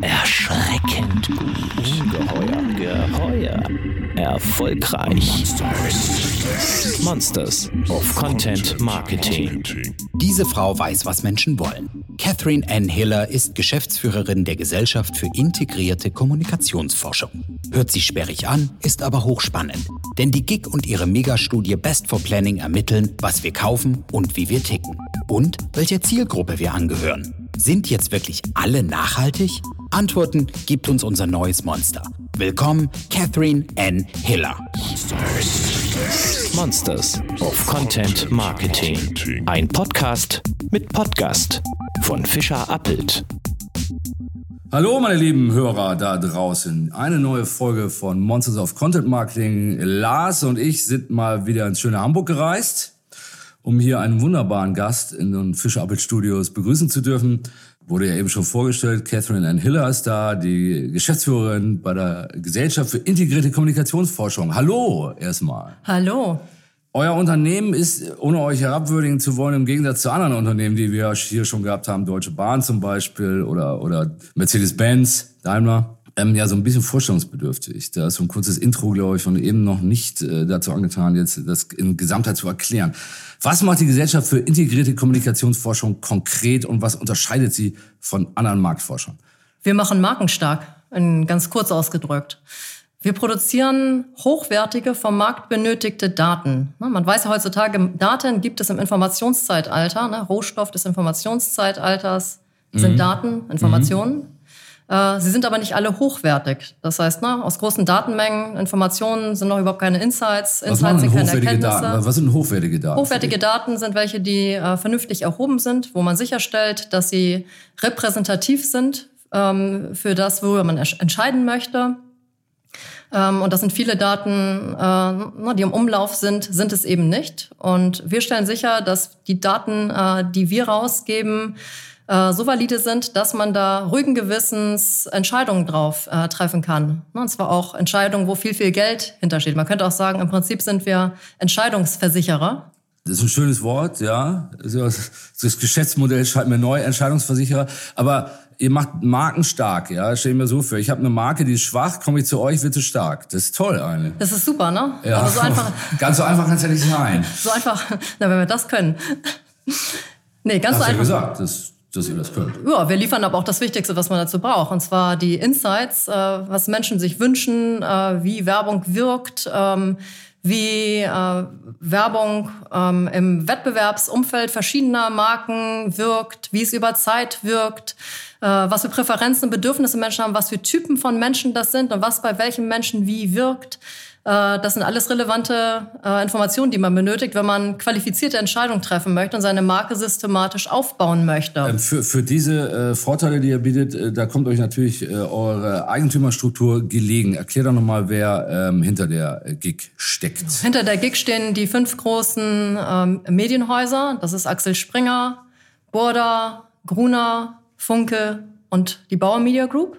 Erschreckend gut. Ungeheuer. Geheuer. Erfolgreich. Monsters of Content Marketing. Diese Frau weiß, was Menschen wollen. Catherine Ann Hiller ist Geschäftsführerin der Gesellschaft für integrierte Kommunikationsforschung. Hört sich sperrig an, ist aber hochspannend. Denn die GIG und ihre Megastudie Best for Planning ermitteln, was wir kaufen und wie wir ticken. Und welcher Zielgruppe wir angehören. Sind jetzt wirklich alle nachhaltig? Antworten gibt uns unser neues Monster. Willkommen, Catherine N. Hiller. Monsters of Content Marketing. Ein Podcast mit Podcast von Fischer Appelt. Hallo meine lieben Hörer da draußen. Eine neue Folge von Monsters of Content Marketing. Lars und ich sind mal wieder ins schöne Hamburg gereist um hier einen wunderbaren Gast in den Fischer Appelt Studios begrüßen zu dürfen. Wurde ja eben schon vorgestellt, Catherine Ann Hiller ist da, die Geschäftsführerin bei der Gesellschaft für integrierte Kommunikationsforschung. Hallo erstmal. Hallo. Euer Unternehmen ist, ohne euch herabwürdigen zu wollen, im Gegensatz zu anderen Unternehmen, die wir hier schon gehabt haben, Deutsche Bahn zum Beispiel oder, oder Mercedes-Benz, Daimler, ähm, ja so ein bisschen vorstellungsbedürftig. Da ist so ein kurzes Intro, glaube ich, von eben noch nicht äh, dazu angetan, jetzt das in Gesamtheit zu erklären. Was macht die Gesellschaft für integrierte Kommunikationsforschung konkret und was unterscheidet sie von anderen Marktforschern? Wir machen markenstark, in ganz kurz ausgedrückt. Wir produzieren hochwertige, vom Markt benötigte Daten. Man weiß ja heutzutage, Daten gibt es im Informationszeitalter. Ne? Rohstoff des Informationszeitalters sind mhm. Daten, Informationen. Mhm. Äh, sie sind aber nicht alle hochwertig. Das heißt, ne, aus großen Datenmengen, Informationen sind noch überhaupt keine Insights. Was Insights sind keine Erkenntnisse. Daten? Was sind hochwertige Daten? Hochwertige Daten sind welche, die äh, vernünftig erhoben sind, wo man sicherstellt, dass sie repräsentativ sind ähm, für das, worüber man entscheiden möchte. Ähm, und das sind viele Daten, äh, die im Umlauf sind, sind es eben nicht. Und wir stellen sicher, dass die Daten, äh, die wir rausgeben, äh, so valide sind, dass man da ruhigen Gewissens Entscheidungen drauf äh, treffen kann. Ne, und zwar auch Entscheidungen, wo viel, viel Geld hintersteht. Man könnte auch sagen, im Prinzip sind wir Entscheidungsversicherer. Das ist ein schönes Wort, ja. Das Geschäftsmodell scheint mir neu, Entscheidungsversicherer. Aber ihr macht Marken stark, ja. Stell mir so vor, ich habe eine Marke, die ist schwach, komme ich zu euch, wird sie stark. Das ist toll, eine. Das ist super, ne? Ja. Aber so einfach. Ganz so einfach kann es ja nicht sein. so einfach, na, wenn wir das können. nee, ganz Hast so einfach. Ja gesagt, das dass ihr das könnt. Ja, wir liefern aber auch das Wichtigste, was man dazu braucht. Und zwar die Insights, äh, was Menschen sich wünschen, äh, wie Werbung wirkt, ähm, wie äh, Werbung ähm, im Wettbewerbsumfeld verschiedener Marken wirkt, wie es über Zeit wirkt, äh, was für Präferenzen und Bedürfnisse Menschen haben, was für Typen von Menschen das sind und was bei welchem Menschen wie wirkt. Äh, das sind alles relevante äh, Informationen, die man benötigt, wenn man qualifizierte Entscheidungen treffen möchte und seine Marke systematisch aufbauen möchte. Ähm, für, für diese äh, Vorteile, die ihr bietet, da kommt euch natürlich eure Eigentümerstruktur gelegen. Erklär doch nochmal, wer ähm, hinter der GIG steckt. Hinter der GIG stehen die fünf großen ähm, Medienhäuser. Das ist Axel Springer, Burda, Gruner, Funke und die Bauer Media Group.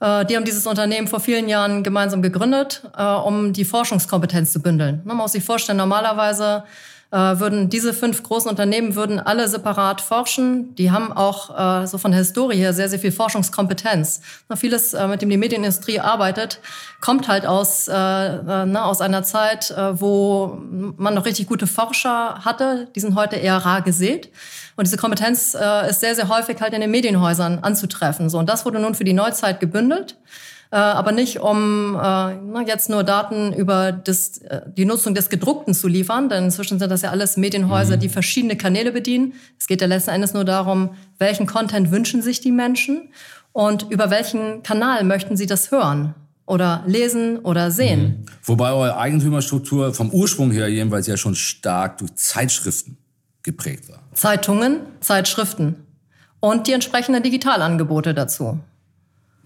Äh, die haben dieses Unternehmen vor vielen Jahren gemeinsam gegründet, äh, um die Forschungskompetenz zu bündeln. Man muss sich vorstellen, normalerweise würden diese fünf großen Unternehmen würden alle separat forschen. Die haben auch so von der Historie her sehr, sehr viel Forschungskompetenz. vieles, mit dem die Medienindustrie arbeitet, kommt halt aus, ne, aus einer Zeit, wo man noch richtig gute Forscher hatte. Die sind heute eher rar gesät. Und diese Kompetenz äh, ist sehr, sehr häufig halt in den Medienhäusern anzutreffen. So, und das wurde nun für die Neuzeit gebündelt. Äh, aber nicht, um äh, jetzt nur Daten über das, äh, die Nutzung des Gedruckten zu liefern, denn inzwischen sind das ja alles Medienhäuser, mhm. die verschiedene Kanäle bedienen. Es geht ja letzten Endes nur darum, welchen Content wünschen sich die Menschen und über welchen Kanal möchten sie das hören oder lesen oder sehen. Mhm. Wobei eure Eigentümerstruktur vom Ursprung her jedenfalls ja schon stark durch Zeitschriften geprägt war. Zeitungen, Zeitschriften und die entsprechenden Digitalangebote dazu.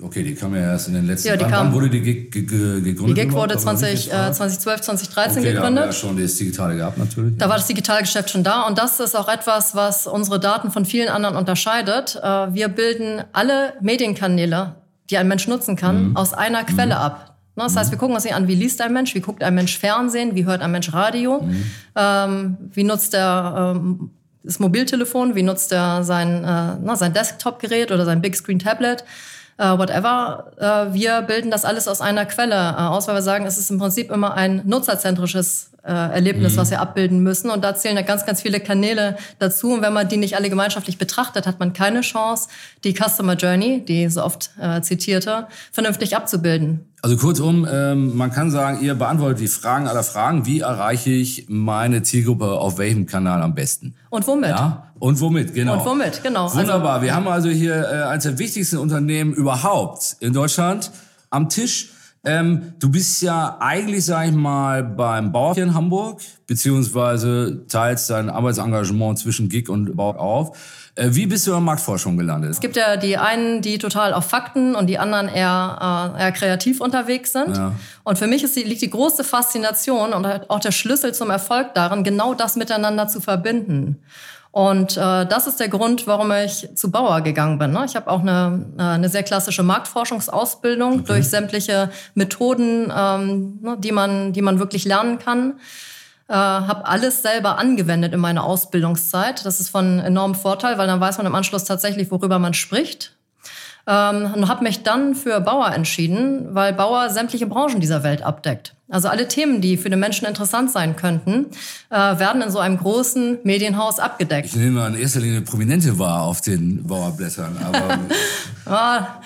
Okay, die kam ja erst in den letzten Jahren. Ja, Wann wurde die GIG gegründet? Die GIG wurde 20, äh, 2012, 2013 okay, gegründet. Da ja schon das Digitale gehabt natürlich. Da war das Digitalgeschäft schon da und das ist auch etwas, was unsere Daten von vielen anderen unterscheidet. Äh, wir bilden alle Medienkanäle, die ein Mensch nutzen kann, mhm. aus einer Quelle mhm. ab. Ne, das heißt, wir gucken uns nicht an, wie liest ein Mensch, wie guckt ein Mensch Fernsehen, wie hört ein Mensch Radio, mhm. ähm, wie nutzt er ähm, das Mobiltelefon, wie nutzt er sein, äh, na, sein Desktop-Gerät oder sein Big Screen Tablet, äh, whatever. Äh, wir bilden das alles aus einer Quelle äh, aus, weil wir sagen, es ist im Prinzip immer ein nutzerzentrisches äh, Erlebnis, mhm. was wir abbilden müssen. Und da zählen ja ganz, ganz viele Kanäle dazu. Und wenn man die nicht alle gemeinschaftlich betrachtet, hat man keine Chance, die Customer Journey, die so oft äh, zitierte, vernünftig abzubilden. Also kurzum, ähm, man kann sagen, ihr beantwortet die Fragen aller Fragen. Wie erreiche ich meine Zielgruppe auf welchem Kanal am besten? Und womit? Ja, und womit, genau. Und womit, genau. Also Wunderbar. Also, Wir haben also hier äh, eines der wichtigsten Unternehmen überhaupt in Deutschland am Tisch. Ähm, du bist ja eigentlich, sag ich mal, beim Bauer hier in Hamburg, beziehungsweise teilst dein Arbeitsengagement zwischen Gig und Bauer auf. Äh, wie bist du in der Marktforschung gelandet? Es gibt ja die einen, die total auf Fakten und die anderen eher, äh, eher kreativ unterwegs sind. Ja. Und für mich ist die, liegt die große Faszination und auch der Schlüssel zum Erfolg darin, genau das miteinander zu verbinden. Und äh, das ist der Grund, warum ich zu Bauer gegangen bin. Ne? Ich habe auch eine, äh, eine sehr klassische Marktforschungsausbildung okay. durch sämtliche Methoden, ähm, ne, die, man, die man wirklich lernen kann. Äh, habe alles selber angewendet in meiner Ausbildungszeit. Das ist von enormem Vorteil, weil dann weiß man im Anschluss tatsächlich, worüber man spricht. Ähm, und habe mich dann für Bauer entschieden, weil Bauer sämtliche Branchen dieser Welt abdeckt. Also alle Themen, die für den Menschen interessant sein könnten, äh, werden in so einem großen Medienhaus abgedeckt. Ich nehme in erster Linie Prominente wahr auf den Bauerblättern. Aber ja,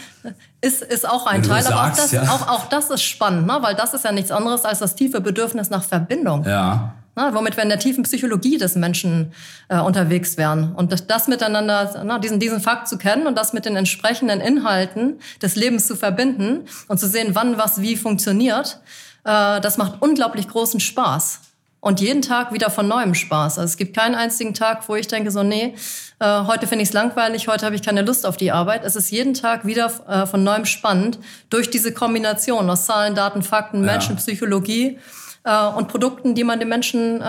ist, ist auch ein Teil, sagst, aber auch das, ja. auch, auch das ist spannend, ne? weil das ist ja nichts anderes als das tiefe Bedürfnis nach Verbindung. Ja. Na, womit wir in der tiefen Psychologie des Menschen äh, unterwegs wären. Und das, das miteinander, na, diesen, diesen Fakt zu kennen und das mit den entsprechenden Inhalten des Lebens zu verbinden und zu sehen, wann was wie funktioniert, das macht unglaublich großen Spaß. Und jeden Tag wieder von neuem Spaß. Also es gibt keinen einzigen Tag, wo ich denke, so, nee, äh, heute finde ich es langweilig, heute habe ich keine Lust auf die Arbeit. Es ist jeden Tag wieder äh, von neuem spannend durch diese Kombination aus Zahlen, Daten, Fakten, ja. Menschenpsychologie äh, und Produkten, die man den Menschen äh,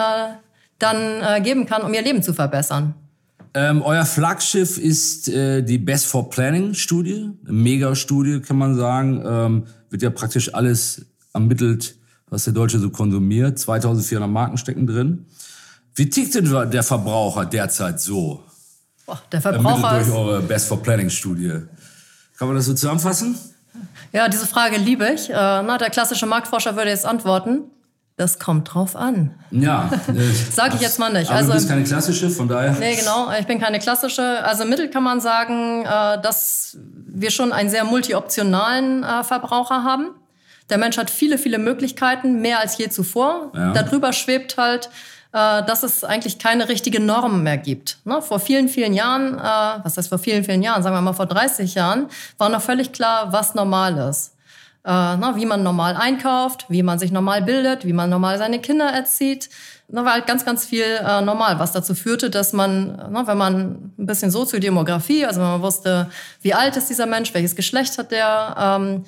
dann äh, geben kann, um ihr Leben zu verbessern. Ähm, euer Flaggschiff ist äh, die Best for Planning Studie, Mega-Studie kann man sagen. Ähm, wird ja praktisch alles ermittelt, was der Deutsche so konsumiert. 2400 Marken stecken drin. Wie tickt denn der Verbraucher derzeit so? Boah, der Verbraucher Ermittelt durch eure Best for Planning Studie. Kann man das so zusammenfassen? Ja, diese Frage liebe ich. Äh, na, der klassische Marktforscher würde jetzt antworten. Das kommt drauf an. Ja. Äh, Sag ich jetzt mal nicht. Aber also, du bist keine klassische, von daher. Nee, genau. Ich bin keine klassische. Also mittel kann man sagen, äh, dass wir schon einen sehr multioptionalen Verbraucher haben. Der Mensch hat viele, viele Möglichkeiten, mehr als je zuvor. Ja. Darüber schwebt halt, äh, dass es eigentlich keine richtige Norm mehr gibt. Ne? Vor vielen, vielen Jahren, äh, was heißt vor vielen, vielen Jahren, sagen wir mal vor 30 Jahren, war noch völlig klar, was normal ist äh, na, wie man normal einkauft, wie man sich normal bildet, wie man normal seine Kinder erzieht. Da war halt ganz, ganz viel äh, normal, was dazu führte, dass man, na, wenn man ein bisschen Soziodemografie, also wenn man wusste, wie alt ist dieser Mensch, welches Geschlecht hat der, ähm,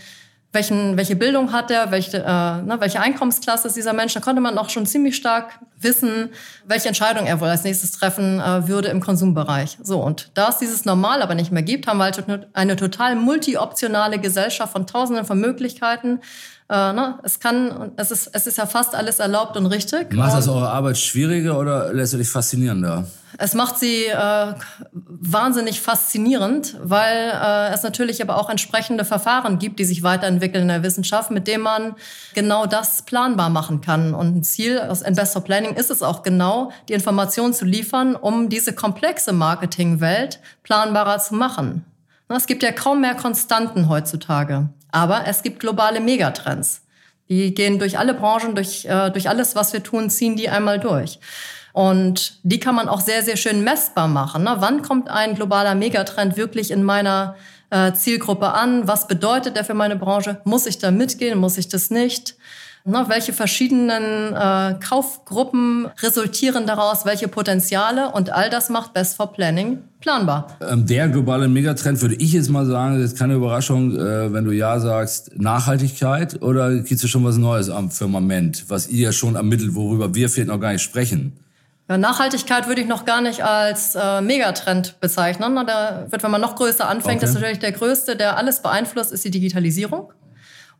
welchen, welche Bildung hat er, welche, äh, ne, welche Einkommensklasse ist dieser Mensch, da konnte man auch schon ziemlich stark wissen, welche Entscheidung er wohl als nächstes treffen äh, würde im Konsumbereich. So, und da es dieses Normal aber nicht mehr gibt, haben wir halt eine total multioptionale Gesellschaft von tausenden von Möglichkeiten, äh, ne? Es kann, es ist, es ist ja fast alles erlaubt und richtig. Macht das eure Arbeit schwieriger oder lässt du dich faszinierender? Es macht sie äh, wahnsinnig faszinierend, weil äh, es natürlich aber auch entsprechende Verfahren gibt, die sich weiterentwickeln in der Wissenschaft, mit denen man genau das planbar machen kann. Und ein Ziel aus Investor Planning ist es auch genau, die Informationen zu liefern, um diese komplexe Marketingwelt planbarer zu machen. Es gibt ja kaum mehr Konstanten heutzutage. Aber es gibt globale Megatrends. Die gehen durch alle Branchen, durch, äh, durch alles, was wir tun, ziehen die einmal durch. Und die kann man auch sehr, sehr schön messbar machen. Ne? Wann kommt ein globaler Megatrend wirklich in meiner äh, Zielgruppe an? Was bedeutet der für meine Branche? Muss ich da mitgehen? Muss ich das nicht? Ne, welche verschiedenen äh, Kaufgruppen resultieren daraus, welche Potenziale und all das macht Best for Planning planbar. Ähm, der globale Megatrend würde ich jetzt mal sagen, das ist keine Überraschung, äh, wenn du ja sagst, Nachhaltigkeit oder gibt es schon was Neues am Firmament, was ihr schon ermittelt, worüber wir vielleicht noch gar nicht sprechen? Ja, Nachhaltigkeit würde ich noch gar nicht als äh, Megatrend bezeichnen. Da wird, wenn man noch größer anfängt, okay. ist natürlich der größte, der alles beeinflusst, ist die Digitalisierung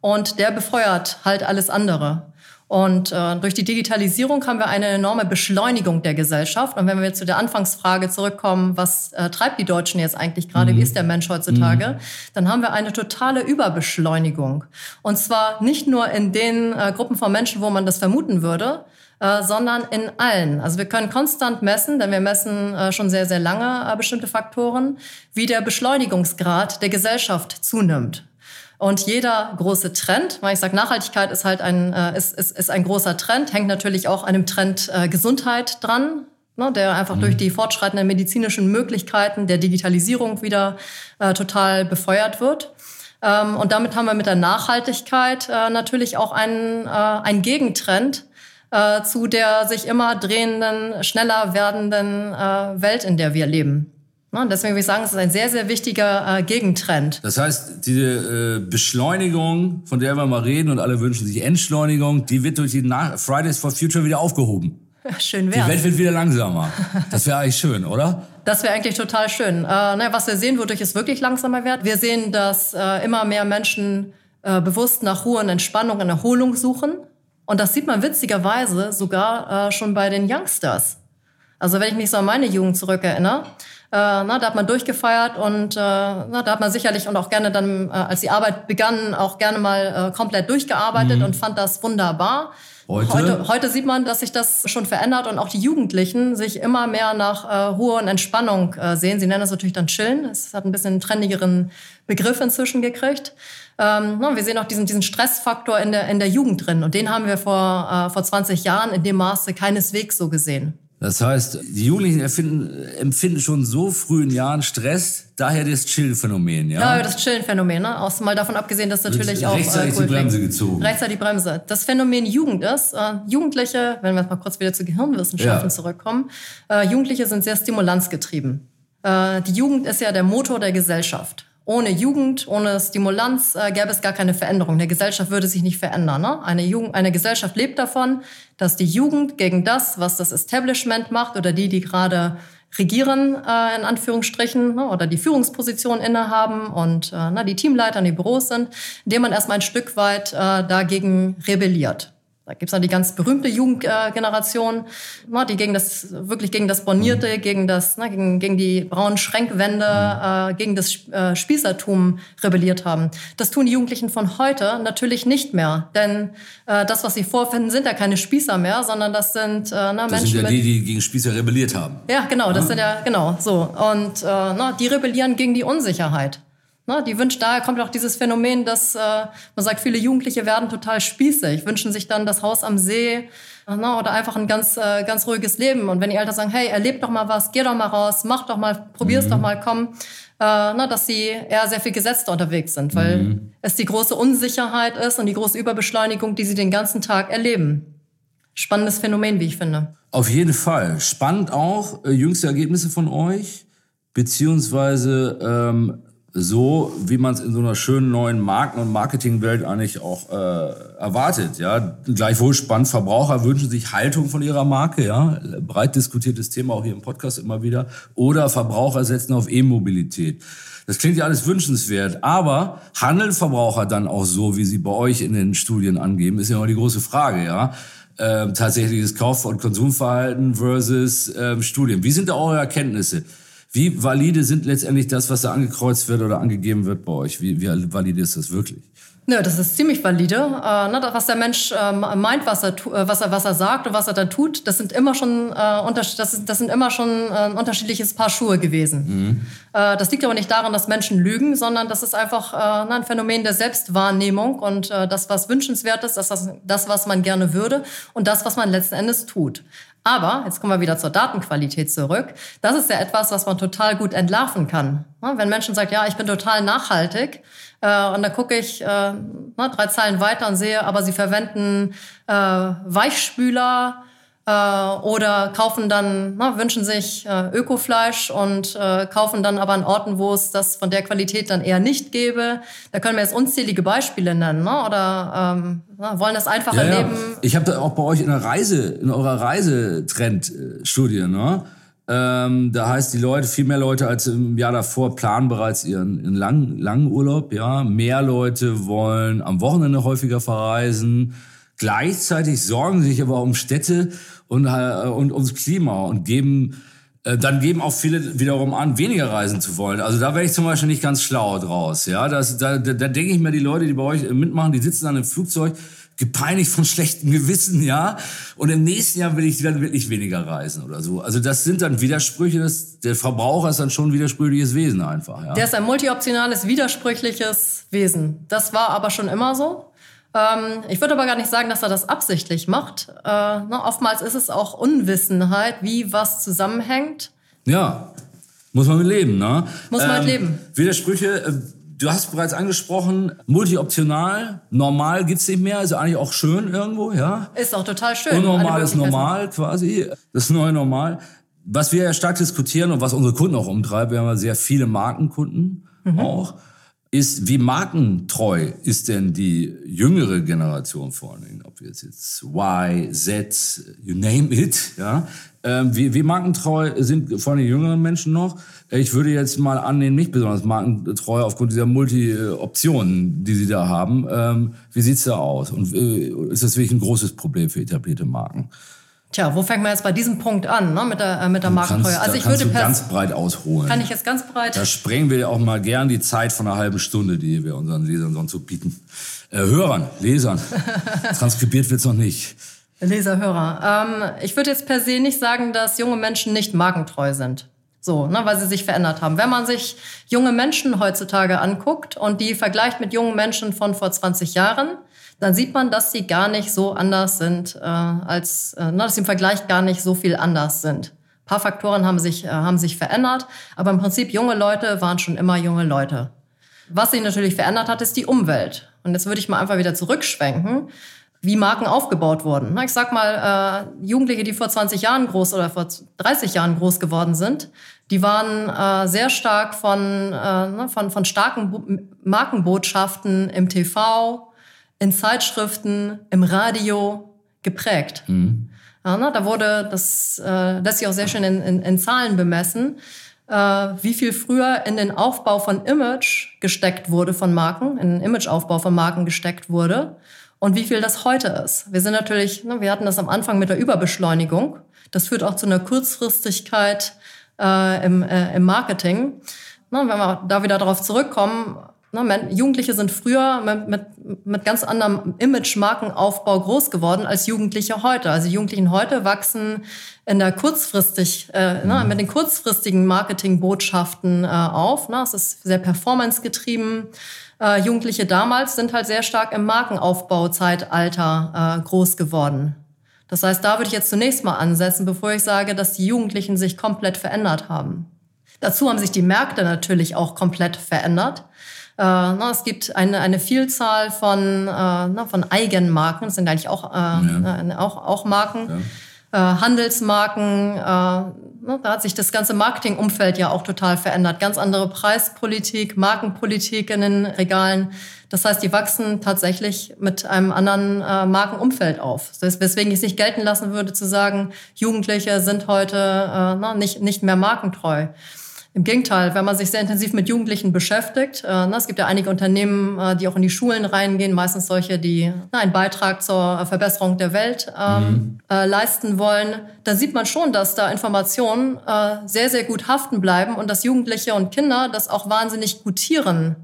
und der befeuert halt alles andere. Und äh, durch die Digitalisierung haben wir eine enorme Beschleunigung der Gesellschaft. Und wenn wir zu der Anfangsfrage zurückkommen, was äh, treibt die Deutschen jetzt eigentlich gerade, mhm. wie ist der Mensch heutzutage, mhm. dann haben wir eine totale Überbeschleunigung. Und zwar nicht nur in den äh, Gruppen von Menschen, wo man das vermuten würde, äh, sondern in allen. Also wir können konstant messen, denn wir messen äh, schon sehr, sehr lange äh, bestimmte Faktoren, wie der Beschleunigungsgrad der Gesellschaft zunimmt. Und jeder große Trend, weil ich sage, Nachhaltigkeit ist halt ein, ist, ist, ist ein großer Trend, hängt natürlich auch an dem Trend Gesundheit dran, ne, der einfach mhm. durch die fortschreitenden medizinischen Möglichkeiten der Digitalisierung wieder äh, total befeuert wird. Ähm, und damit haben wir mit der Nachhaltigkeit äh, natürlich auch einen, äh, einen Gegentrend äh, zu der sich immer drehenden, schneller werdenden äh, Welt, in der wir leben. Ne? Deswegen würde ich sagen, es ist ein sehr, sehr wichtiger äh, Gegentrend. Das heißt, diese äh, Beschleunigung, von der wir mal reden und alle wünschen sich Entschleunigung, die wird durch die Na Fridays for Future wieder aufgehoben. Schön wär's. Die Welt wird wieder langsamer. Das wäre eigentlich schön, oder? Das wäre eigentlich total schön. Äh, ne, was wir sehen, wodurch es wirklich langsamer wird. Wir sehen, dass äh, immer mehr Menschen äh, bewusst nach Ruhe und Entspannung und Erholung suchen. Und das sieht man witzigerweise sogar äh, schon bei den Youngsters. Also wenn ich mich so an meine Jugend zurückerinnere, äh, na, da hat man durchgefeiert und äh, na, da hat man sicherlich und auch gerne dann, äh, als die Arbeit begann, auch gerne mal äh, komplett durchgearbeitet mhm. und fand das wunderbar. Heute? heute? Heute, sieht man, dass sich das schon verändert und auch die Jugendlichen sich immer mehr nach äh, Ruhe und Entspannung äh, sehen. Sie nennen das natürlich dann Chillen. Es hat ein bisschen einen trendigeren Begriff inzwischen gekriegt. Ähm, wir sehen auch diesen, diesen Stressfaktor in der, in der Jugend drin und den haben wir vor, äh, vor 20 Jahren in dem Maße keineswegs so gesehen. Das heißt, die Jugendlichen empfinden schon so frühen Jahren Stress, daher das Chill-Phänomen, ja? Ja, das Chill-Phänomen, ne? Auch mal davon abgesehen, dass natürlich auch... Rechtzeitig äh, die Bremse gezogen. Rechtzeitig die Bremse. Das Phänomen Jugend ist, äh, Jugendliche, wenn wir jetzt mal kurz wieder zu Gehirnwissenschaften ja. zurückkommen, äh, Jugendliche sind sehr stimulanzgetrieben. Äh, die Jugend ist ja der Motor der Gesellschaft ohne Jugend, ohne Stimulanz äh, gäbe es gar keine Veränderung. Eine Gesellschaft würde sich nicht verändern. Ne? Eine, Jugend, eine Gesellschaft lebt davon, dass die Jugend gegen das, was das Establishment macht oder die, die gerade regieren, äh, in Anführungsstrichen, ne, oder die Führungsposition innehaben und äh, na, die Teamleiter in die Büros sind, indem man erstmal ein Stück weit äh, dagegen rebelliert. Da gibt's dann die ganz berühmte Jugendgeneration, äh, die gegen das, wirklich gegen das Bornierte, mhm. gegen das, ne, gegen, gegen die braunen Schränkwände, mhm. äh, gegen das äh, Spießertum rebelliert haben. Das tun die Jugendlichen von heute natürlich nicht mehr. Denn äh, das, was sie vorfinden, sind ja keine Spießer mehr, sondern das sind äh, na, das Menschen. sind ja die, die gegen Spießer rebelliert haben. Ja, genau, das ja. sind ja, genau, so. Und äh, na, die rebellieren gegen die Unsicherheit. Ne, die wünscht, daher kommt auch dieses Phänomen, dass äh, man sagt, viele Jugendliche werden total spießig, wünschen sich dann das Haus am See ne, oder einfach ein ganz, äh, ganz ruhiges Leben. Und wenn die Eltern sagen, hey, erleb doch mal was, geh doch mal raus, mach doch mal, probier's mhm. doch mal, komm, äh, na, dass sie eher sehr viel gesetzter unterwegs sind, weil mhm. es die große Unsicherheit ist und die große Überbeschleunigung, die sie den ganzen Tag erleben. Spannendes Phänomen, wie ich finde. Auf jeden Fall. Spannend auch, äh, jüngste Ergebnisse von euch, beziehungsweise ähm, so, wie man es in so einer schönen neuen Marken- und Marketingwelt eigentlich auch äh, erwartet. Ja, gleichwohl spannend. Verbraucher wünschen sich Haltung von ihrer Marke. Ja, breit diskutiertes Thema auch hier im Podcast immer wieder. Oder Verbraucher setzen auf E-Mobilität. Das klingt ja alles wünschenswert, aber handeln Verbraucher dann auch so, wie sie bei euch in den Studien angeben, ist ja immer die große Frage, ja. Ähm, tatsächliches Kauf- und Konsumverhalten versus ähm, Studien. Wie sind da eure Erkenntnisse? Wie valide sind letztendlich das, was da angekreuzt wird oder angegeben wird bei euch? Wie, wie valide ist das wirklich? Nö, das ist ziemlich valide. Äh, ne, was der Mensch äh, meint, was er, äh, was, er, was er sagt und was er dann tut, das sind immer schon, äh, das, ist, das sind immer schon ein unterschiedliches Paar Schuhe gewesen. Mhm. Das liegt aber nicht daran, dass Menschen lügen, sondern das ist einfach äh, ein Phänomen der Selbstwahrnehmung und das, was wünschenswert ist, das, was, das, was man gerne würde und das, was man letzten Endes tut. Aber, jetzt kommen wir wieder zur Datenqualität zurück, das ist ja etwas, was man total gut entlarven kann. Wenn Menschen sagen, ja, ich bin total nachhaltig, äh, und dann gucke ich äh, drei Zeilen weiter und sehe, aber sie verwenden äh, Weichspüler, äh, oder kaufen dann, na, wünschen sich äh, Ökofleisch und äh, kaufen dann aber an Orten, wo es das von der Qualität dann eher nicht gäbe. Da können wir jetzt unzählige Beispiele nennen, ne? oder ähm, na, wollen das einfache ja, Leben. Ja. Ich habe da auch bei euch in der Reise, in eurer Reisetrendstudie, ne? Ähm, da heißt, die Leute, viel mehr Leute als im Jahr davor planen bereits ihren, ihren langen, langen Urlaub. Ja, mehr Leute wollen am Wochenende häufiger verreisen Gleichzeitig sorgen sie sich aber um Städte und, äh, und ums Klima und geben äh, dann geben auch viele wiederum an, weniger reisen zu wollen. Also da wäre ich zum Beispiel nicht ganz schlau draus. Ja, das, da, da, da denke ich mir, die Leute, die bei euch mitmachen, die sitzen dann im Flugzeug, gepeinigt von schlechtem Gewissen, ja. Und im nächsten Jahr will ich dann wirklich weniger reisen oder so. Also das sind dann Widersprüche, das, der Verbraucher ist dann schon ein widersprüchliches Wesen einfach, ja. Der ist ein multioptionales, widersprüchliches Wesen. Das war aber schon immer so. Ähm, ich würde aber gar nicht sagen, dass er das absichtlich macht. Äh, ne, oftmals ist es auch Unwissenheit, wie was zusammenhängt. Ja, muss man mit leben, ne? Muss man ähm, mit leben. Widersprüche, äh, du hast bereits angesprochen, multioptional, normal gibt's nicht mehr, also eigentlich auch schön irgendwo, ja? Ist auch total schön. Unnormal ist normal quasi, das neue Normal. Was wir ja stark diskutieren und was unsere Kunden auch umtreibt, wir haben ja sehr viele Markenkunden mhm. auch ist, wie markentreu ist denn die jüngere Generation vor Dingen, ob jetzt jetzt Y, Z, you name it, ja? Ähm, wie, wie markentreu sind vor allem die jüngeren Menschen noch? Ich würde jetzt mal annehmen, nicht besonders markentreu aufgrund dieser Multi-Optionen, die sie da haben. Ähm, wie sieht's da aus? Und äh, ist das wirklich ein großes Problem für etablierte Marken? Tja, wo fängt man jetzt bei diesem Punkt an, ne, mit der, äh, mit der Markentreue? Also ich würde du ganz breit ausholen. Kann ich jetzt ganz breit? Da sprengen wir auch mal gern die Zeit von einer halben Stunde, die wir unseren Lesern sonst so bieten. Äh, Hörern, Lesern. Transkribiert wird's noch nicht. Leser, Hörer. Ähm, ich würde jetzt per se nicht sagen, dass junge Menschen nicht markentreu sind. So, ne, weil sie sich verändert haben. Wenn man sich junge Menschen heutzutage anguckt und die vergleicht mit jungen Menschen von vor 20 Jahren, dann sieht man, dass sie gar nicht so anders sind, äh, als, äh, dass sie im Vergleich gar nicht so viel anders sind. Ein paar Faktoren haben sich, äh, haben sich verändert, aber im Prinzip junge Leute waren schon immer junge Leute. Was sich natürlich verändert hat, ist die Umwelt. Und jetzt würde ich mal einfach wieder zurückschwenken, wie Marken aufgebaut wurden. Ich sag mal, äh, Jugendliche, die vor 20 Jahren groß oder vor 30 Jahren groß geworden sind, die waren äh, sehr stark von, äh, ne, von, von starken Markenbotschaften im TV, in Zeitschriften, im Radio geprägt. Mhm. Ja, ne, da wurde, das äh, lässt sich auch sehr schön in, in, in Zahlen bemessen, äh, wie viel früher in den Aufbau von Image gesteckt wurde von Marken, in den Imageaufbau von Marken gesteckt wurde und wie viel das heute ist. Wir sind natürlich, ne, wir hatten das am Anfang mit der Überbeschleunigung. Das führt auch zu einer Kurzfristigkeit äh, im, äh, im Marketing. Na, wenn wir da wieder darauf zurückkommen, Ne, Jugendliche sind früher mit, mit, mit ganz anderem Image-Markenaufbau groß geworden als Jugendliche heute. Also Jugendlichen heute wachsen in der kurzfristig, äh, ne, mhm. mit den kurzfristigen Marketingbotschaften äh, auf. Ne? Es ist sehr performancegetrieben. Äh, Jugendliche damals sind halt sehr stark im Markenaufbauzeitalter äh, groß geworden. Das heißt, da würde ich jetzt zunächst mal ansetzen, bevor ich sage, dass die Jugendlichen sich komplett verändert haben. Dazu haben sich die Märkte natürlich auch komplett verändert. Äh, na, es gibt eine, eine Vielzahl von, äh, na, von Eigenmarken, das sind eigentlich auch, äh, ja. Äh, auch, auch Marken. Ja. Handelsmarken, da hat sich das ganze Marketingumfeld ja auch total verändert. Ganz andere Preispolitik, Markenpolitik in den Regalen. Das heißt, die wachsen tatsächlich mit einem anderen Markenumfeld auf. Weswegen ich es nicht gelten lassen würde, zu sagen, Jugendliche sind heute nicht, nicht mehr markentreu. Im Gegenteil, wenn man sich sehr intensiv mit Jugendlichen beschäftigt, äh, na, es gibt ja einige Unternehmen, äh, die auch in die Schulen reingehen, meistens solche, die na, einen Beitrag zur Verbesserung der Welt ähm, mhm. äh, leisten wollen, da sieht man schon, dass da Informationen äh, sehr, sehr gut haften bleiben und dass Jugendliche und Kinder das auch wahnsinnig gutieren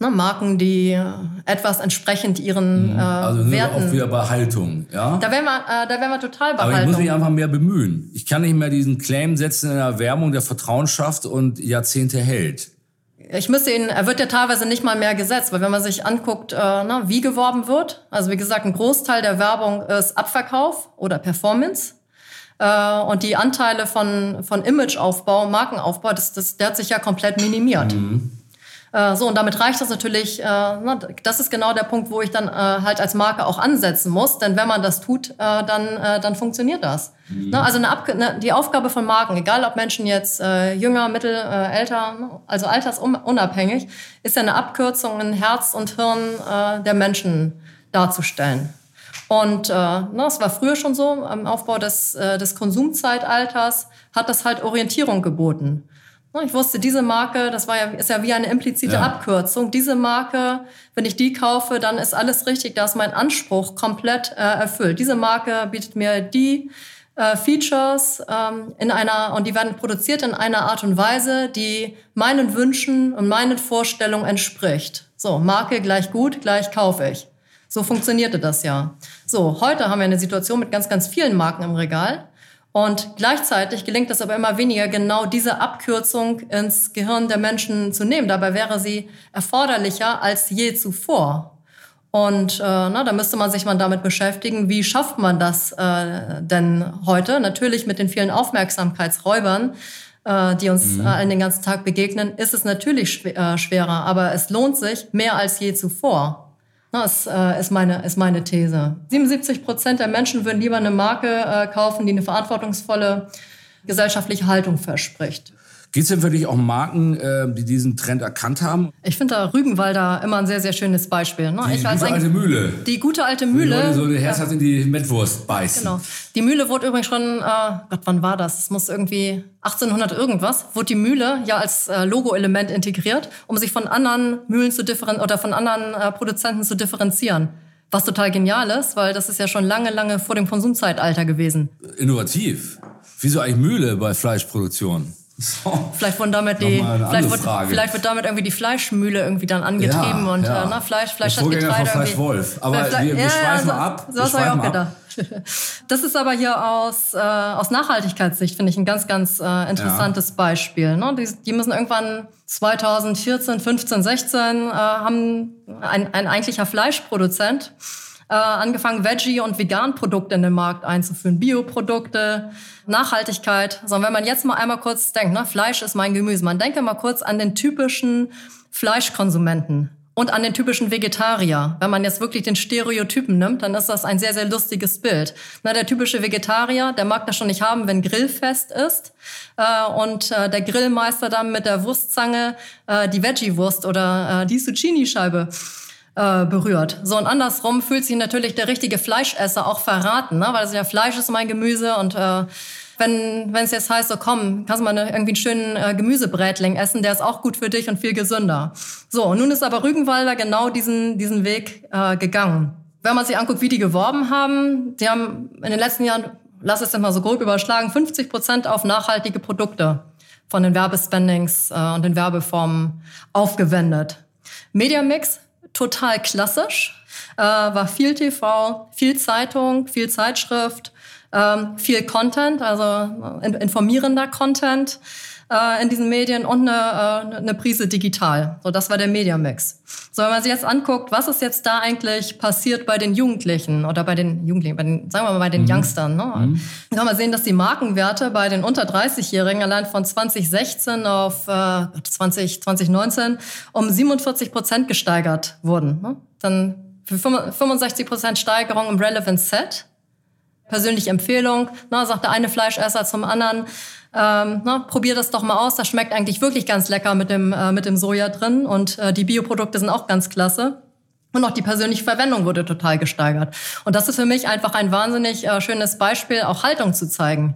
ne, Marken, die etwas entsprechend ihren mhm. äh, also Werten. Also auch wieder bei Haltung, ja? Da wären wir, äh, da wären wir total bei Aber Haltung. ich muss mich einfach mehr bemühen. Ich kann nicht mehr diesen Claim setzen in der Werbung, der Vertrauen schafft und Jahrzehnte hält. Ich müsste ihn, er wird ja teilweise nicht mal mehr gesetzt, weil wenn man sich anguckt, äh, na, wie geworben wird, also wie gesagt, ein Großteil der Werbung ist Abverkauf oder Performance. Äh, und die Anteile von, von Imageaufbau, Markenaufbau, das, das, der hat sich ja komplett minimiert. Mhm. Äh, so, und damit reicht das natürlich, äh, das ist genau der Punkt, wo ich dann äh, halt als Marke auch ansetzen muss, denn wenn man das tut, dann, dann funktioniert das. Mhm. Na, also ne, die Aufgabe von Marken, egal ob Menschen jetzt jünger, mittel, älter, ne, also altersunabhängig, ist ja eine Abkürzung in Herz und Hirn der Menschen darzustellen. Und äh, na, es war früher schon so, am Aufbau des, äh, des Konsumzeitalters hat das halt Orientierung geboten. Ich wusste, diese Marke, das war ja, ist ja wie eine implizite ja. Abkürzung. Diese Marke, wenn ich die kaufe, dann ist alles richtig, da ist mein Anspruch komplett äh, erfüllt. Diese Marke bietet mir die äh, Features ähm, in einer und die werden produziert in einer Art und Weise, die meinen Wünschen und meinen Vorstellungen entspricht. So, Marke gleich gut, gleich kaufe ich. So funktionierte das ja. So, heute haben wir eine Situation mit ganz, ganz vielen Marken im Regal. Und gleichzeitig gelingt es aber immer weniger, genau diese Abkürzung ins Gehirn der Menschen zu nehmen. Dabei wäre sie erforderlicher als je zuvor. Und äh, na, da müsste man sich mal damit beschäftigen, wie schafft man das äh, denn heute? Natürlich mit den vielen Aufmerksamkeitsräubern, äh, die uns mhm. äh, den ganzen Tag begegnen, ist es natürlich schw äh, schwerer, aber es lohnt sich mehr als je zuvor. Das äh, ist, meine, ist meine These. 77 Prozent der Menschen würden lieber eine Marke äh, kaufen, die eine verantwortungsvolle gesellschaftliche Haltung verspricht. Gibt es denn wirklich auch Marken, äh, die diesen Trend erkannt haben? Ich finde da Rügenwalder immer ein sehr, sehr schönes Beispiel. Ne? Die ich gute alte Mühle. Die gute alte Mühle. Die so die herzhaft ja. in die Mettwurst beißen. Genau. Die Mühle wurde übrigens schon, äh, Gott, wann war das? Es muss irgendwie 1800 irgendwas, wurde die Mühle ja als äh, Logo-Element integriert, um sich von anderen Mühlen zu differenzieren oder von anderen äh, Produzenten zu differenzieren. Was total genial ist, weil das ist ja schon lange, lange vor dem Konsumzeitalter gewesen. Innovativ. Wieso eigentlich Mühle bei Fleischproduktion? So. Vielleicht, wurden damit die, vielleicht, wird, vielleicht wird damit irgendwie die Fleischmühle irgendwie dann angetrieben ja, und ja. Äh, na, Fleisch, Fleisch hat Getreide von Fleisch Wolf. Aber Fleisch, wir, wir ja, schweifen so, ab. So was habe ich auch gedacht. Das ist aber hier aus, äh, aus Nachhaltigkeitssicht, finde ich, ein ganz, ganz äh, interessantes ja. Beispiel. Ne? Die, die müssen irgendwann 2014, 15, 16 äh, haben ein, ein eigentlicher Fleischproduzent äh, angefangen, Veggie- und Vegan-Produkte in den Markt einzuführen, Bioprodukte, Nachhaltigkeit. So, und wenn man jetzt mal einmal kurz denkt, ne, Fleisch ist mein Gemüse, man denke mal kurz an den typischen Fleischkonsumenten und an den typischen Vegetarier. Wenn man jetzt wirklich den Stereotypen nimmt, dann ist das ein sehr, sehr lustiges Bild. Na, der typische Vegetarier, der mag das schon nicht haben, wenn Grillfest ist äh, und äh, der Grillmeister dann mit der Wurstzange äh, die Veggie-Wurst oder äh, die Zucchini-Scheibe äh, berührt. So und andersrum fühlt sich natürlich der richtige Fleischesser auch verraten, ne? weil es ja Fleisch ist mein Gemüse und äh, wenn wenn es jetzt heißt, so komm, kannst du mal eine, irgendwie einen schönen äh, Gemüsebrätling essen, der ist auch gut für dich und viel gesünder. So, und nun ist aber Rügenwalder genau diesen, diesen Weg äh, gegangen. Wenn man sich anguckt, wie die geworben haben, die haben in den letzten Jahren, lass es mal so grob überschlagen, 50 Prozent auf nachhaltige Produkte von den Werbespendings äh, und den Werbeformen aufgewendet. Mediamix total klassisch. Äh, war viel TV, viel Zeitung, viel Zeitschrift, ähm, viel Content, also in, informierender Content äh, in diesen Medien und eine, äh, eine Prise digital. So, das war der Mediamix. So, wenn man sich jetzt anguckt, was ist jetzt da eigentlich passiert bei den Jugendlichen oder bei den Jugendlichen, bei den, sagen wir mal bei den mhm. Youngstern, ne? Mhm. Dann kann man sehen, dass die Markenwerte bei den unter 30-Jährigen allein von 2016 auf äh, 20, 2019 um 47 Prozent gesteigert wurden. Ne? Dann für 65 Prozent Steigerung im Relevant Set. Persönliche Empfehlung, ne, sagt der eine Fleischesser zum anderen ähm, na, probier das doch mal aus. Das schmeckt eigentlich wirklich ganz lecker mit dem, äh, mit dem Soja drin. Und äh, die Bioprodukte sind auch ganz klasse. Und auch die persönliche Verwendung wurde total gesteigert. Und das ist für mich einfach ein wahnsinnig äh, schönes Beispiel, auch Haltung zu zeigen.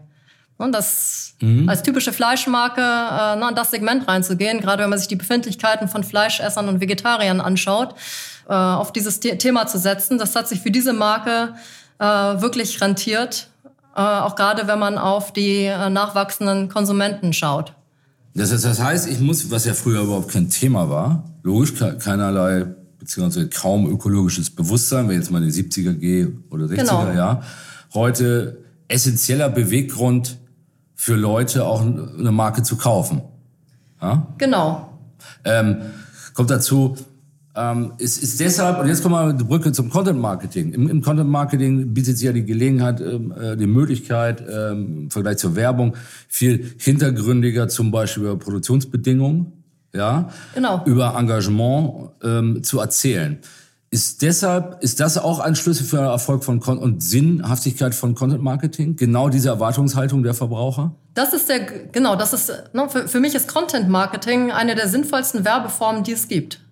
Und das mhm. als typische Fleischmarke äh, na, in das Segment reinzugehen, gerade wenn man sich die Befindlichkeiten von Fleischessern und Vegetariern anschaut, äh, auf dieses The Thema zu setzen, das hat sich für diese Marke äh, wirklich rentiert auch gerade wenn man auf die äh, nachwachsenden Konsumenten schaut. Das, heißt, das heißt, ich muss, was ja früher überhaupt kein Thema war, logisch keinerlei beziehungsweise kaum ökologisches Bewusstsein, wenn jetzt mal in die 70er gehe oder 60er genau. Jahr, heute essentieller Beweggrund für Leute auch eine Marke zu kaufen. Ja? Genau. Ähm, kommt dazu, ähm, ist, ist deshalb, und jetzt kommen wir die Brücke zum Content Marketing. Im, im Content Marketing bietet sich ja die Gelegenheit, ähm, äh, die Möglichkeit, ähm, im Vergleich zur Werbung, viel hintergründiger zum Beispiel über Produktionsbedingungen, ja, genau. über Engagement ähm, zu erzählen. Ist deshalb, ist das auch ein Schlüssel für Erfolg von Con und Sinnhaftigkeit von Content Marketing? Genau diese Erwartungshaltung der Verbraucher? Das ist der, genau, das ist, ne, für, für mich ist Content Marketing eine der sinnvollsten Werbeformen, die es gibt.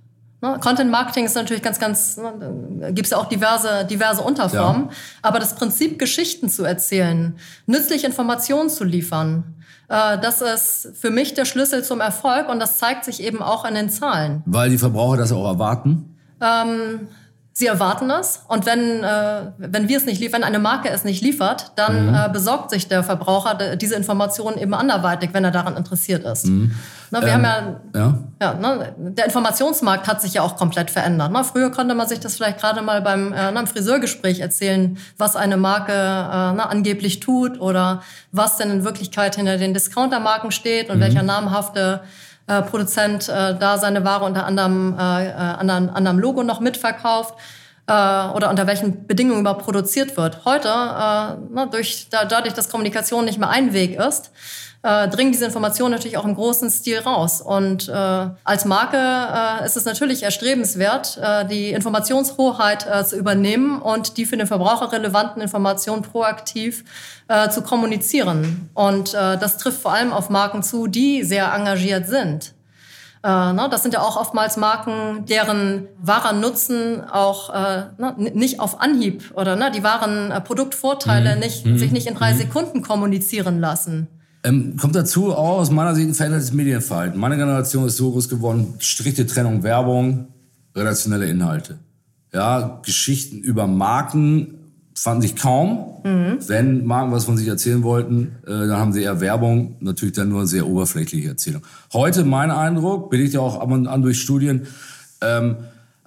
Ne? Content Marketing ist natürlich ganz, ganz, ne, gibt es ja auch diverse, diverse Unterformen. Ja. Aber das Prinzip, Geschichten zu erzählen, nützliche Informationen zu liefern, äh, das ist für mich der Schlüssel zum Erfolg und das zeigt sich eben auch an den Zahlen. Weil die Verbraucher das auch erwarten? Ähm, Sie erwarten es und wenn, äh, wenn wir es nicht liefern, wenn eine Marke es nicht liefert, dann mhm. äh, besorgt sich der Verbraucher diese Informationen eben anderweitig, wenn er daran interessiert ist. Mhm. Na, wir ähm, haben ja, ja. ja ne, der Informationsmarkt hat sich ja auch komplett verändert. Ne? Früher konnte man sich das vielleicht gerade mal beim äh, einem Friseurgespräch erzählen, was eine Marke äh, ne, angeblich tut oder was denn in Wirklichkeit hinter den Discountermarken steht und mhm. welcher namhafte äh, Produzent äh, da seine Ware unter anderem, äh, äh anderem, anderem Logo noch mitverkauft äh, oder unter welchen Bedingungen überhaupt produziert wird. Heute, äh, na, durch, da, dadurch, dass Kommunikation nicht mehr ein Weg ist, äh, dringen diese Informationen natürlich auch im großen Stil raus. Und äh, als Marke äh, ist es natürlich erstrebenswert, äh, die Informationshoheit äh, zu übernehmen und die für den Verbraucher relevanten Informationen proaktiv äh, zu kommunizieren. Und äh, das trifft vor allem auf Marken zu, die sehr engagiert sind. Äh, ne, das sind ja auch oftmals Marken, deren wahrer Nutzen auch äh, ne, nicht auf Anhieb oder ne, die wahren äh, Produktvorteile mhm. nicht, mhm. sich nicht in drei mhm. Sekunden kommunizieren lassen. Ähm, kommt dazu auch aus meiner Sicht ein verändertes Medienverhalten. Meine Generation ist so groß geworden, strikte Trennung Werbung, redaktionelle Inhalte. Ja, Geschichten über Marken fanden sich kaum. Mhm. Wenn Marken was von sich erzählen wollten, äh, dann haben sie eher Werbung, natürlich dann nur sehr oberflächliche Erzählung. Heute, mein Eindruck, belegt ja auch ab und an durch Studien, ähm,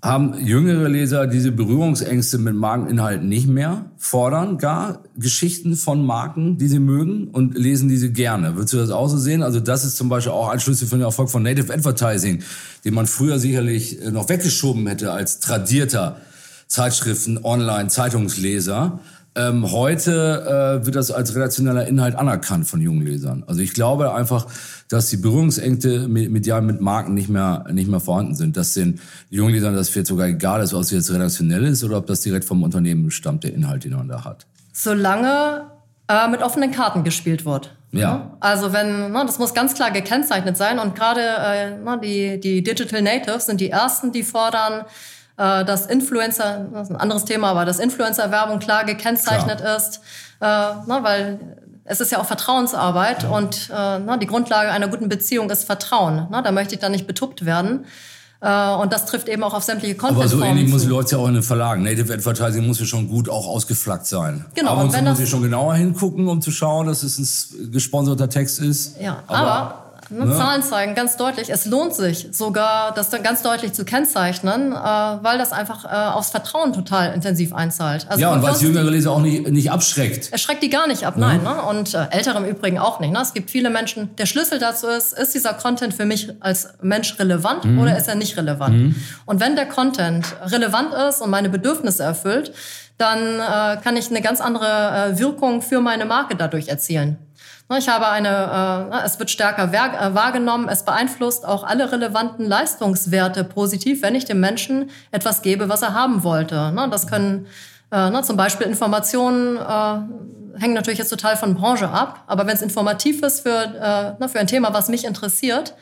haben jüngere Leser diese Berührungsängste mit Markeninhalten nicht mehr, fordern gar Geschichten von Marken, die sie mögen und lesen diese gerne. Würdest du das auch so sehen? Also das ist zum Beispiel auch ein Schlüssel für den Erfolg von Native Advertising, den man früher sicherlich äh, noch weggeschoben hätte als tradierter Zeitschriften, Online, Zeitungsleser. Ähm, heute äh, wird das als redaktioneller Inhalt anerkannt von jungen Lesern. Also ich glaube einfach, dass die Berührungsängste medial mit Marken nicht mehr, nicht mehr vorhanden sind. Dass den jungen Lesern das vielleicht sogar egal ist, ob es jetzt redaktionell ist oder ob das direkt vom Unternehmen stammt, der Inhalt, den man da hat. Solange äh, mit offenen Karten gespielt wird. Ja. Also wenn, na, das muss ganz klar gekennzeichnet sein und gerade äh, na, die, die Digital Natives sind die ersten, die fordern, äh, dass Influencer, das ist ein anderes Thema, aber dass Influencer-Werbung klar gekennzeichnet klar. ist, äh, na, weil es ist ja auch Vertrauensarbeit ja. und äh, na, die Grundlage einer guten Beziehung ist Vertrauen. Na, da möchte ich dann nicht betuppt werden. Äh, und das trifft eben auch auf sämtliche content Aber so ähnlich muss läuft ja auch in den Verlagen. Native Advertising muss ja schon gut auch ausgeflaggt sein. Genau. Aber und wenn muss ich schon genauer hingucken, um zu schauen, dass es ein gesponserter Text ist. Ja, aber, aber Ne? Zahlen zeigen ganz deutlich, es lohnt sich sogar, das dann ganz deutlich zu kennzeichnen, äh, weil das einfach äh, aufs Vertrauen total intensiv einzahlt. Also ja, und weil es jüngere Leser auch nicht, nicht abschreckt. Es schreckt die gar nicht ab, nein. Ne? Und äh, ältere im Übrigen auch nicht. Ne? Es gibt viele Menschen, der Schlüssel dazu ist, ist dieser Content für mich als Mensch relevant mhm. oder ist er nicht relevant? Mhm. Und wenn der Content relevant ist und meine Bedürfnisse erfüllt, dann äh, kann ich eine ganz andere äh, Wirkung für meine Marke dadurch erzielen. Ne, ich habe eine, äh, es wird stärker äh, wahrgenommen, es beeinflusst auch alle relevanten Leistungswerte positiv, wenn ich dem Menschen etwas gebe, was er haben wollte. Ne, das können äh, ne, zum Beispiel Informationen äh, hängen natürlich jetzt total von Branche ab, aber wenn es informativ ist für, äh, ne, für ein Thema, was mich interessiert,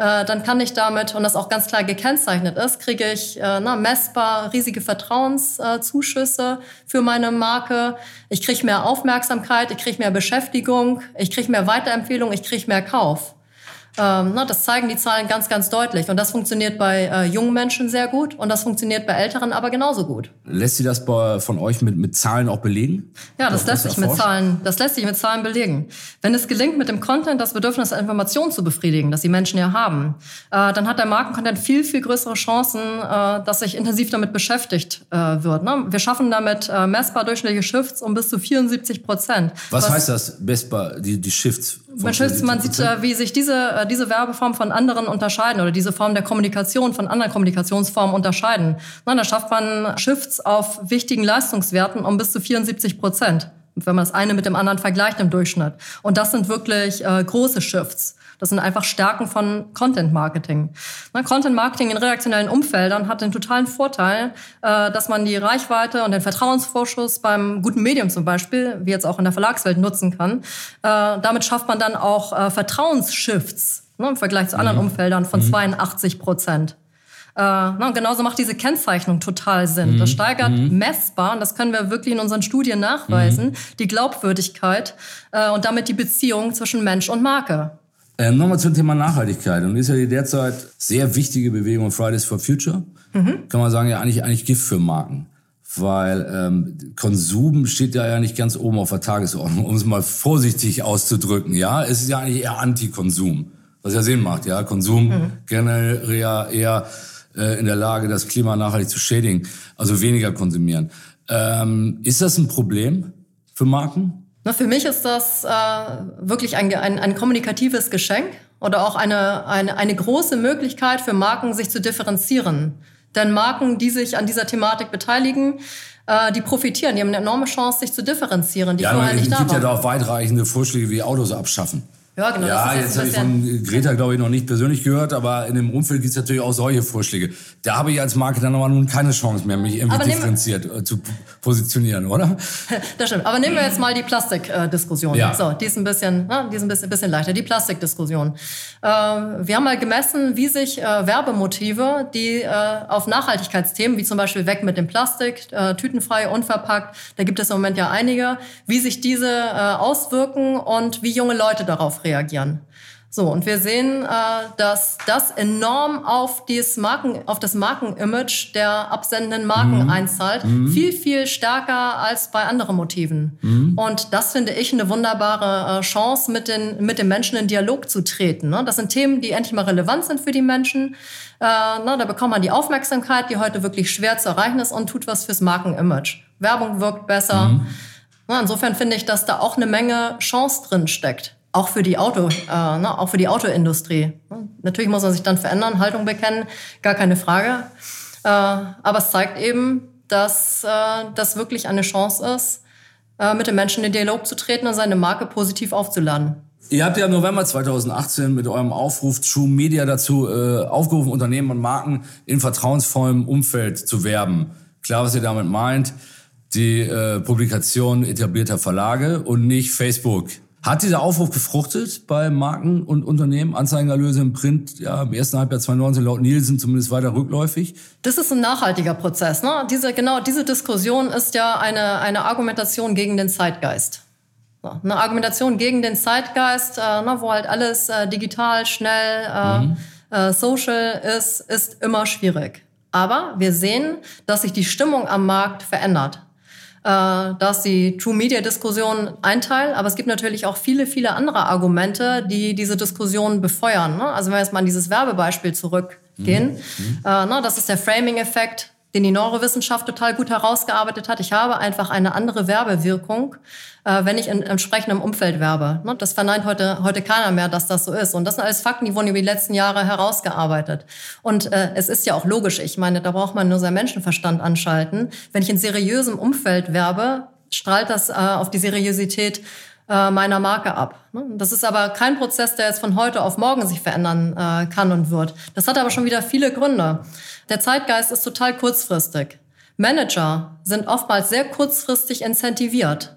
äh, dann kann ich damit, und das auch ganz klar gekennzeichnet ist, kriege ich äh, na, messbar riesige Vertrauenszuschüsse für meine Marke. Ich kriege mehr Aufmerksamkeit, ich kriege mehr Beschäftigung, ich kriege mehr Weiterempfehlung, ich kriege mehr Kauf. Ähm, na, das zeigen die Zahlen ganz, ganz deutlich. Und das funktioniert bei äh, jungen Menschen sehr gut und das funktioniert bei Älteren aber genauso gut. Lässt sich das bei, von euch mit, mit Zahlen auch belegen? Ja, das lässt sich mit Zahlen, das lässt sich mit Zahlen belegen. Wenn es gelingt, mit dem Content das Bedürfnis der Information zu befriedigen, das die Menschen ja haben, äh, dann hat der Markencontent viel, viel größere Chancen, äh, dass sich intensiv damit beschäftigt wird. Ne? Wir schaffen damit messbar durchschnittliche Shifts um bis zu 74 Prozent. Was, was heißt das, messbar, die, die Shifts? Man, schützt, man sieht, wie sich diese, äh, diese Werbeform von anderen unterscheiden oder diese Form der Kommunikation von anderen Kommunikationsformen unterscheiden. Na, da schafft man Shifts auf wichtigen Leistungswerten um bis zu 74 Prozent, wenn man das eine mit dem anderen vergleicht im Durchschnitt. Und das sind wirklich äh, große Shifts. Das sind einfach Stärken von Content Marketing. Content Marketing in redaktionellen Umfeldern hat den totalen Vorteil, äh, dass man die Reichweite und den Vertrauensvorschuss beim guten Medium zum Beispiel, wie jetzt auch in der Verlagswelt, nutzen kann. Äh, damit schafft man dann auch äh, Vertrauensshifts ne, im Vergleich zu anderen mhm. Umfeldern von 82 mhm. Prozent. na, genauso macht diese Kennzeichnung total Sinn. Das steigert messbar, und das können wir wirklich in unseren Studien nachweisen, die Glaubwürdigkeit äh, und damit die Beziehung zwischen Mensch und Marke. Ähm, Nochmal zum Thema Nachhaltigkeit. Und ist ja die derzeit sehr wichtige Bewegung Fridays for Future. Kann man sagen, ja eigentlich, eigentlich Gift für Marken. Weil ähm, Konsum steht ja, ja nicht ganz oben auf der Tagesordnung, um es mal vorsichtig auszudrücken. Ja, es ist ja eigentlich eher Antikonsum, was ja Sinn macht. Ja, Konsum generell eher, eher äh, in der Lage, das Klima nachhaltig zu schädigen, also weniger konsumieren. Ähm, ist das ein Problem für Marken? Na, für mich ist das äh, wirklich ein, ein, ein kommunikatives Geschenk oder auch eine, eine, eine große Möglichkeit für Marken, sich zu differenzieren. Denn Marken, die sich an dieser Thematik beteiligen, äh, die profitieren, die haben eine enorme Chance, sich zu differenzieren, die Ja, vorher nicht da gibt ja waren. da auch weitreichende Vorschläge wie Autos abschaffen. Ja, genau. Ja, jetzt habe ich von Greta, glaube ich, noch nicht persönlich gehört, aber in dem Umfeld gibt es natürlich auch solche Vorschläge. Da habe ich als Marke dann aber nun keine Chance mehr, mich irgendwie differenziert äh, zu positionieren, oder? das stimmt. Aber nehmen wir jetzt mal die Plastikdiskussion. Ja. So, die ist ein bisschen, na, die ist ein bisschen, bisschen leichter. Die Plastikdiskussion. Äh, wir haben mal gemessen, wie sich äh, Werbemotive, die äh, auf Nachhaltigkeitsthemen, wie zum Beispiel weg mit dem Plastik, äh, tütenfrei, unverpackt, da gibt es im Moment ja einige, wie sich diese äh, auswirken und wie junge Leute darauf reagieren. So, und wir sehen, äh, dass das enorm auf, dieses Marken, auf das Markenimage der absendenden Marken einzahlt. Viel, viel stärker als bei anderen Motiven. Und das finde ich eine wunderbare äh, Chance, mit den, mit den Menschen in Dialog zu treten. Ne? Das sind Themen, die endlich mal relevant sind für die Menschen. Äh, ne, da bekommt man die Aufmerksamkeit, die heute wirklich schwer zu erreichen ist und tut was fürs Markenimage. Werbung wirkt besser. Na, insofern finde ich, dass da auch eine Menge Chance drin steckt. Auch für die Auto, äh, ne, auch für die Autoindustrie. Natürlich muss man sich dann verändern, Haltung bekennen, gar keine Frage. Äh, aber es zeigt eben, dass äh, das wirklich eine Chance ist, äh, mit den Menschen in den Dialog zu treten und seine Marke positiv aufzuladen. Ihr habt ja im November 2018 mit eurem Aufruf True Media dazu äh, aufgerufen, Unternehmen und Marken in vertrauensvollem Umfeld zu werben. Klar, was ihr damit meint, die äh, Publikation etablierter Verlage und nicht Facebook. Hat dieser Aufruf gefruchtet bei Marken und Unternehmen? Anzeigenerlöse im Print ja, im ersten Halbjahr 2019 laut Nielsen zumindest weiter rückläufig. Das ist ein nachhaltiger Prozess. Ne? Diese, genau diese Diskussion ist ja eine, eine Argumentation gegen den Zeitgeist. Eine Argumentation gegen den Zeitgeist, äh, ne, wo halt alles äh, digital, schnell, äh, äh, social ist, ist immer schwierig. Aber wir sehen, dass sich die Stimmung am Markt verändert. Äh, dass die True Media Diskussion ein Teil, aber es gibt natürlich auch viele, viele andere Argumente, die diese Diskussion befeuern. Ne? Also wenn wir jetzt mal an dieses Werbebeispiel zurückgehen, äh, ne, das ist der Framing-Effekt, den die Neurowissenschaft total gut herausgearbeitet hat. Ich habe einfach eine andere Werbewirkung, äh, wenn ich in entsprechendem Umfeld werbe. Ne? Das verneint heute, heute keiner mehr, dass das so ist. Und das sind alles Fakten, die wurden über die letzten Jahre herausgearbeitet. Und äh, es ist ja auch logisch. Ich meine, da braucht man nur seinen Menschenverstand anschalten. Wenn ich in seriösem Umfeld werbe, strahlt das äh, auf die Seriosität äh, meiner Marke ab. Ne? Das ist aber kein Prozess, der jetzt von heute auf morgen sich verändern äh, kann und wird. Das hat aber schon wieder viele Gründe. Der Zeitgeist ist total kurzfristig. Manager sind oftmals sehr kurzfristig incentiviert.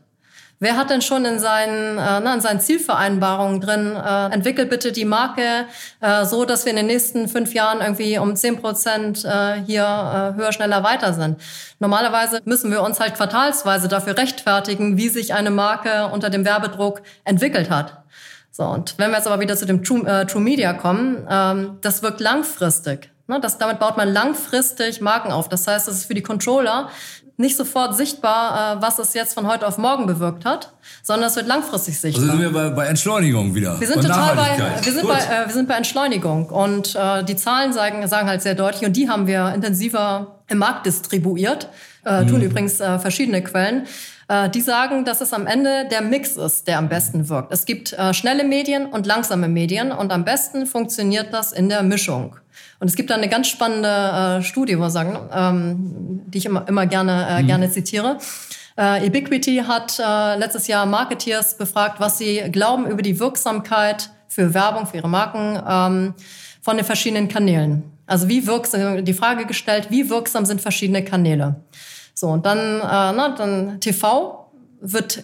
Wer hat denn schon in seinen, äh, na, in seinen Zielvereinbarungen drin, äh, entwickelt bitte die Marke äh, so, dass wir in den nächsten fünf Jahren irgendwie um zehn Prozent äh, hier äh, höher, schneller weiter sind. Normalerweise müssen wir uns halt quartalsweise dafür rechtfertigen, wie sich eine Marke unter dem Werbedruck entwickelt hat. So, und wenn wir jetzt aber wieder zu dem True, äh, True Media kommen, ähm, das wirkt langfristig. Ne? Das, damit baut man langfristig Marken auf. Das heißt, es ist für die Controller nicht sofort sichtbar, äh, was es jetzt von heute auf morgen bewirkt hat, sondern es wird langfristig Also sichtbar. sind wir bei, bei Entschleunigung wieder. Wir sind und total bei, wir sind Gut. bei, äh, wir sind bei Entschleunigung und äh, die Zahlen sagen, sagen halt sehr deutlich und die haben wir intensiver im Markt distribuiert, äh, tun übrigens äh, verschiedene Quellen. Äh, die sagen, dass es am Ende der Mix ist, der am besten wirkt. Es gibt äh, schnelle Medien und langsame Medien und am besten funktioniert das in der Mischung. Und es gibt da eine ganz spannende äh, Studie, wo wir sagen, ähm, die ich immer, immer gerne, äh, gerne zitiere. Äh, Ubiquity hat äh, letztes Jahr Marketeers befragt, was sie glauben über die Wirksamkeit für Werbung, für ihre Marken ähm, von den verschiedenen Kanälen. Also wie wirksam, die Frage gestellt, wie wirksam sind verschiedene Kanäle? So, und dann, äh, na, dann TV wird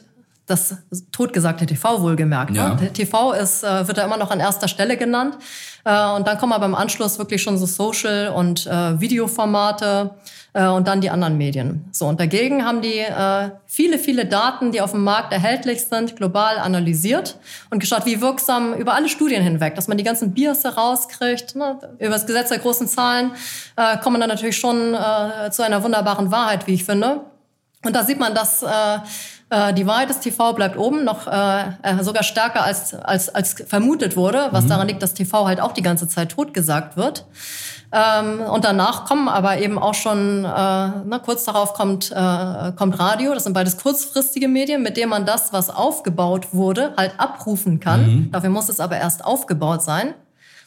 das totgesagte TV wohlgemerkt. Ne? Ja. Ne? TV ist, äh, wird da immer noch an erster Stelle genannt. Äh, und dann kommen aber im Anschluss wirklich schon so Social- und äh, Videoformate äh, und dann die anderen Medien. So, und dagegen haben die äh, viele, viele Daten, die auf dem Markt erhältlich sind, global analysiert und geschaut, wie wirksam über alle Studien hinweg, dass man die ganzen Bias herauskriegt. Ne? Über das Gesetz der großen Zahlen äh, kommt man dann natürlich schon zu einer wunderbaren Wahrheit, wie ich finde. Und da sieht man, dass äh, die Wahrheit des TV bleibt oben, noch äh, äh, sogar stärker als, als, als vermutet wurde, was mhm. daran liegt, dass TV halt auch die ganze Zeit totgesagt wird. Ähm, und danach kommen aber eben auch schon, äh, na, kurz darauf kommt, äh, kommt Radio. Das sind beides kurzfristige Medien, mit denen man das, was aufgebaut wurde, halt abrufen kann. Mhm. Dafür muss es aber erst aufgebaut sein.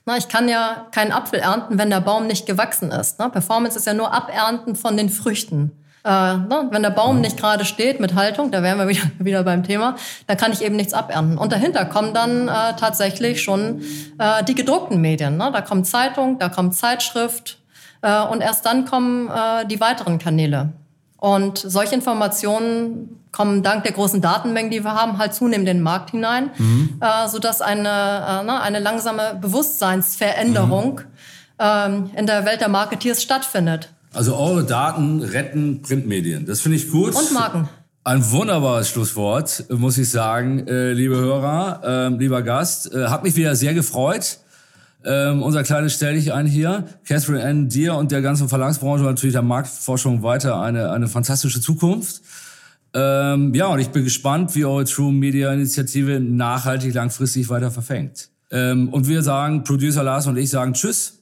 Na, ich kann ja keinen Apfel ernten, wenn der Baum nicht gewachsen ist. Na, Performance ist ja nur Abernten von den Früchten. Äh, ne, wenn der Baum nicht gerade steht mit Haltung, da wären wir wieder, wieder beim Thema, dann kann ich eben nichts abernten. Und dahinter kommen dann äh, tatsächlich schon äh, die gedruckten Medien. Ne? Da kommt Zeitung, da kommt Zeitschrift äh, und erst dann kommen äh, die weiteren Kanäle. Und solche Informationen kommen dank der großen Datenmengen, die wir haben, halt zunehmend in den Markt hinein, mhm. äh, sodass eine, äh, ne, eine langsame Bewusstseinsveränderung mhm. ähm, in der Welt der Marketeers stattfindet. Also eure Daten retten Printmedien. Das finde ich gut. Und Marken. Ein wunderbares Schlusswort, muss ich sagen, äh, liebe Hörer, äh, lieber Gast. Äh, hat mich wieder sehr gefreut. Ähm, unser kleines Stell dich ein hier. Catherine N., dir und der ganzen Verlagsbranche und natürlich der Marktforschung weiter eine, eine fantastische Zukunft. Ähm, ja, und ich bin gespannt, wie eure True Media Initiative nachhaltig langfristig weiter verfängt. Ähm, und wir sagen, Producer Lars und ich sagen Tschüss,